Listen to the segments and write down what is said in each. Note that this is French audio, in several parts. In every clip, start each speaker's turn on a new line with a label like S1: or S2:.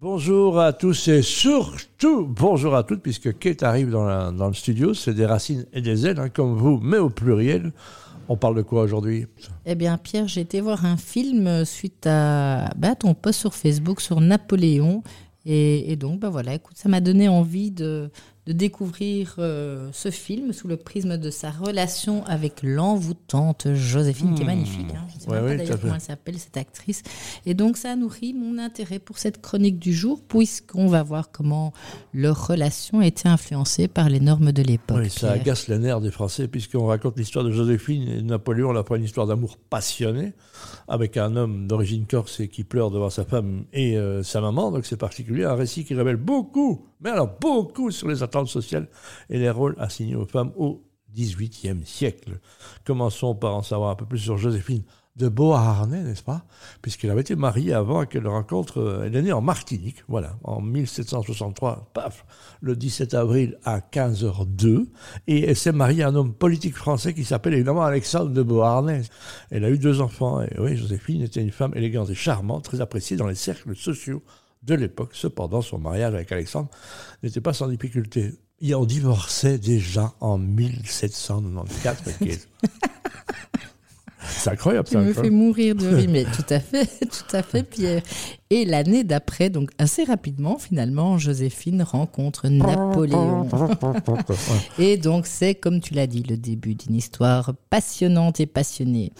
S1: Bonjour à tous et surtout bonjour à toutes, puisque Kate arrive dans, le studio, c'est des racines et des ailes, hein, comme vous, mais au pluriel. On parle de quoi aujourd'hui?
S2: Eh bien, Pierre, j'ai été voir un film suite à bah, ton post sur Facebook sur Napoléon. Et, et donc, bah voilà, écoute, ça m'a donné envie de, de découvrir euh, ce film sous le prisme de sa relation avec l'envoûtante Joséphine, qui est hmm. magnifique. Hein. Je ne sais pas d'ailleurs comment elle s'appelle, cette actrice. Et donc, ça a nourri mon intérêt pour cette chronique du jour, puisqu'on va voir comment leur relation a été influencée par les normes de l'époque.
S1: Oui, ça agace les nerfs des Français, puisqu'on raconte l'histoire de Joséphine et de Napoléon. On apprend une histoire d'amour passionné avec un homme d'origine corse et qui pleure devant sa femme et euh, sa maman. Donc, c'est particulier. Un récit qui révèle beaucoup mais alors beaucoup sur les attentes sociales et les rôles assignés aux femmes au XVIIIe siècle. Commençons par en savoir un peu plus sur Joséphine de Beauharnais, n'est-ce pas? Puisqu'elle avait été mariée avant qu'elle rencontre. Euh, elle est née en Martinique, voilà, en 1763, paf, le 17 avril à 15h02. Et elle s'est mariée à un homme politique français qui s'appelle évidemment Alexandre de Beauharnais. Elle a eu deux enfants. Et oui, Joséphine était une femme élégante et charmante, très appréciée dans les cercles sociaux de l'époque. Cependant, son mariage avec Alexandre n'était pas sans difficulté. Il en divorçait déjà en 1794. C'est incroyable.
S2: Tu me fais mourir de rire, mais tout à fait, tout à fait, Pierre. Et l'année d'après, donc assez rapidement, finalement, Joséphine rencontre Napoléon. et donc, c'est, comme tu l'as dit, le début d'une histoire passionnante et passionnée.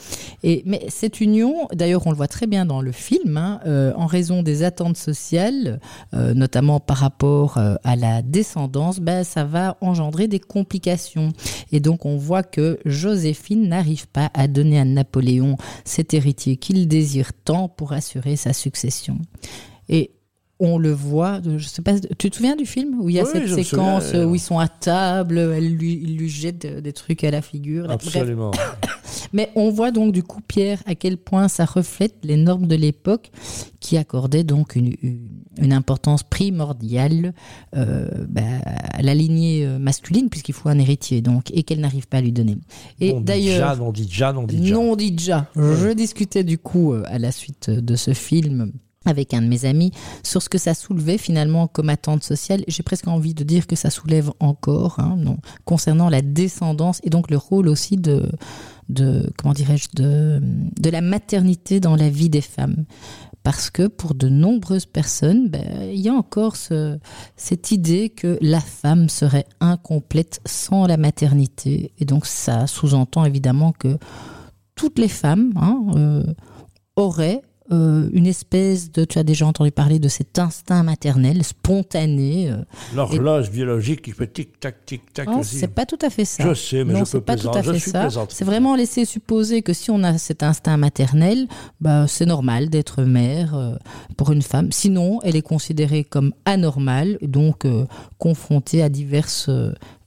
S2: Et, mais cette union, d'ailleurs, on le voit très bien dans le film, hein, euh, en raison des attentes sociales, euh, notamment par rapport euh, à la descendance, ben, ça va engendrer des complications. Et donc, on voit que Joséphine n'arrive pas à donner à Napoléon cet héritier qu'il désire tant pour assurer sa succession. Et on le voit, je sais pas, tu te souviens du film où il y a cette séquence où ils sont à table, elle lui, il lui jette des trucs à la figure.
S1: Absolument.
S2: Mais on voit donc du coup, Pierre, à quel point ça reflète les normes de l'époque qui accordaient donc une, une importance primordiale euh, bah, à la lignée euh, masculine, puisqu'il faut un héritier, donc, et qu'elle n'arrive pas à lui donner.
S1: Et d'ailleurs. Non, dit déjà, non, dit déjà.
S2: Non, dit déjà. Je discutais du coup, euh, à la suite de ce film, avec un de mes amis sur ce que ça soulevait finalement comme attente sociale. J'ai presque envie de dire que ça soulève encore, hein, concernant la descendance et donc le rôle aussi de, comment dirais-je, de, de la maternité dans la vie des femmes. Parce que pour de nombreuses personnes, ben, il y a encore ce, cette idée que la femme serait incomplète sans la maternité. Et donc ça sous-entend évidemment que toutes les femmes hein, euh, auraient euh, une espèce de, tu as déjà entendu parler de cet instinct maternel spontané. Euh,
S1: L'horloge biologique qui fait tic-tac, tic-tac.
S2: Non, c'est pas tout à fait ça.
S1: Je sais, mais
S2: non,
S1: je peux
S2: pas tout à fait
S1: ça.
S2: C'est vraiment laisser supposer que si on a cet instinct maternel, bah, c'est normal d'être mère euh, pour une femme. Sinon, elle est considérée comme anormale, donc confrontée à diverses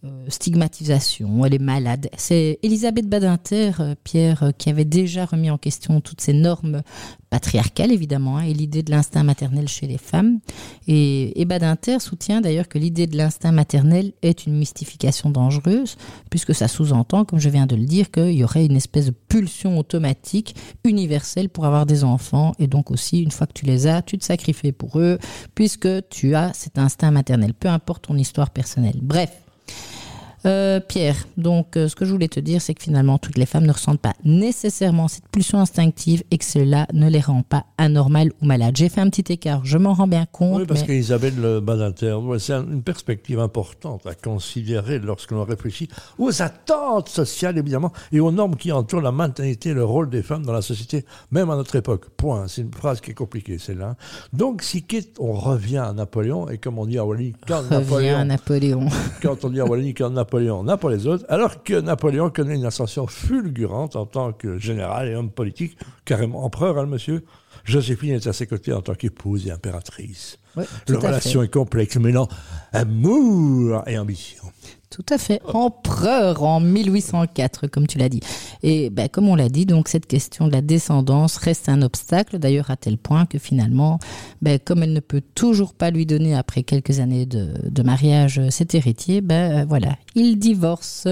S2: euh, stigmatisation, elle est malade. C'est Elisabeth Badinter, euh, Pierre, euh, qui avait déjà remis en question toutes ces normes patriarcales, évidemment, hein, et l'idée de l'instinct maternel chez les femmes. Et, et Badinter soutient d'ailleurs que l'idée de l'instinct maternel est une mystification dangereuse, puisque ça sous-entend, comme je viens de le dire, qu'il y aurait une espèce de pulsion automatique, universelle pour avoir des enfants, et donc aussi, une fois que tu les as, tu te sacrifies pour eux, puisque tu as cet instinct maternel, peu importe ton histoire personnelle. Bref, euh, Pierre, donc euh, ce que je voulais te dire, c'est que finalement, toutes les femmes ne ressentent pas nécessairement cette pulsion instinctive et que cela ne les rend pas anormales ou malades. J'ai fait un petit écart, je m'en rends bien compte.
S1: Oui, parce qu'Isabelle Badinter, c'est une perspective importante à considérer lorsque l'on réfléchit aux attentes sociales, évidemment, et aux normes qui entourent la maternité et le rôle des femmes dans la société, même à notre époque. Point. C'est une phrase qui est compliquée, celle-là. Donc, si on revient à Napoléon, et comme on dit à Wallonie, quand Napoléon.
S2: À Napoléon.
S1: quand on dit à Wallonie, quand Napoléon Napoléon n'a pas les autres, alors que Napoléon connaît une ascension fulgurante en tant que général et homme politique, carrément empereur, hein, monsieur. Joséphine est à ses côtés en tant qu'épouse et impératrice. Leur relation est complexe, mêlant amour et ambition.
S2: Tout à fait. Empereur en 1804, comme tu l'as dit. Et ben, comme on l'a dit, donc cette question de la descendance reste un obstacle, d'ailleurs à tel point que finalement, ben, comme elle ne peut toujours pas lui donner, après quelques années de, mariage, cet héritier, ben voilà, il divorce.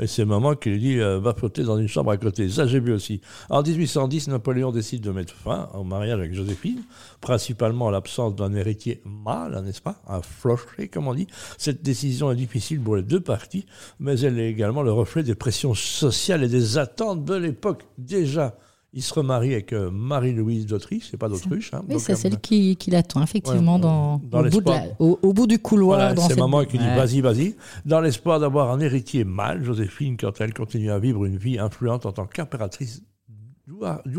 S1: Et c'est maman qui lui dit euh, va flotter dans une chambre à côté. Ça, j'ai vu aussi. En 1810, Napoléon décide de mettre fin au mariage avec Joséphine, principalement l'absence d'un héritier mâle, n'est-ce pas? Un flocher, comme on dit. Cette décision est difficile pour les deux parties, mais elle est également le reflet des pressions sociales et des attentes de l'époque. Déjà, il se remarie avec euh, Marie-Louise d'Autriche, c'est pas d'Autriche. Hein,
S2: oui, c'est celle qui, qui l'attend, effectivement, dans, au, bout au, bout du couloir.
S1: Voilà, c'est maman qui dit vas-y, vas-y. Dans l'espoir d'avoir un héritier mâle, Joséphine, quand elle continue à vivre une vie influente en tant qu'impératrice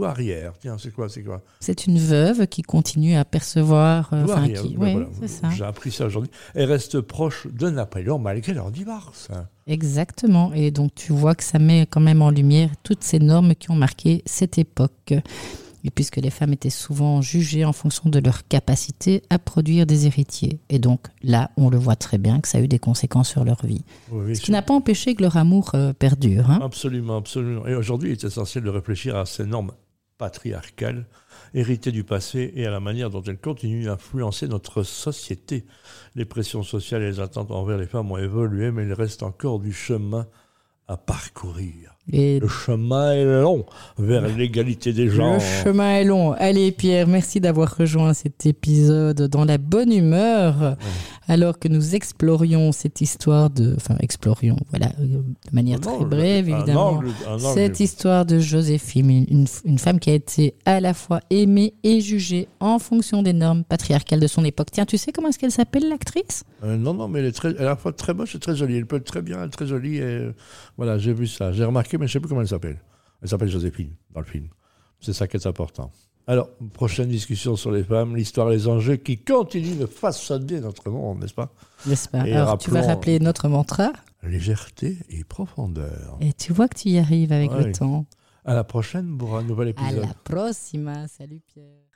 S1: arrière. Tiens, c'est quoi, c'est quoi?
S2: C'est une veuve qui continue à percevoir.
S1: Euh, qui... oui, J'ai appris ça aujourd'hui. Elle reste proche de Napoléon malgré leur divorce.
S2: Exactement. Et donc tu vois que ça met quand même en lumière toutes ces normes qui ont marqué cette époque. Et puisque les femmes étaient souvent jugées en fonction de leur capacité à produire des héritiers. Et donc là, on le voit très bien que ça a eu des conséquences sur leur vie. Ce qui n'a pas empêché que leur amour euh, perdure. Hein.
S1: Absolument, absolument. Et aujourd'hui, il est essentiel de réfléchir à ces normes patriarcales héritées du passé et à la manière dont elles continuent à influencer notre société. Les pressions sociales et les attentes envers les femmes ont évolué, mais il reste encore du chemin à parcourir. Le chemin est long vers l'égalité des genres.
S2: Le chemin est long. Allez Pierre, merci d'avoir rejoint cet épisode dans la bonne humeur, alors que nous explorions cette histoire de, enfin explorions, voilà, de manière très brève évidemment, cette histoire de Joséphine, une, une, femme qui a été à la fois aimée et jugée en fonction des normes patriarcales de son époque. Tiens, tu sais comment est-ce qu'elle s'appelle l'actrice?
S1: Euh, Non, non, mais elle est, très, à la fois très moche et très jolie. Elle peut être très bien, très jolie. Et, voilà, j'ai vu ça, j'ai remarqué mais je ne sais plus comment elle s'appelle. Elle s'appelle Joséphine dans le film. C'est ça qui est important. Alors, prochaine discussion sur les femmes, l'histoire et les enjeux qui continuent de façonner notre monde, n'est-ce pas?
S2: N'est-ce pas? Alors, tu vas rappeler notre mantra?
S1: Légèreté et profondeur.
S2: Et tu vois que tu y arrives avec le temps.
S1: À la prochaine pour un nouvel épisode.
S2: À la prochaine. Salut Pierre.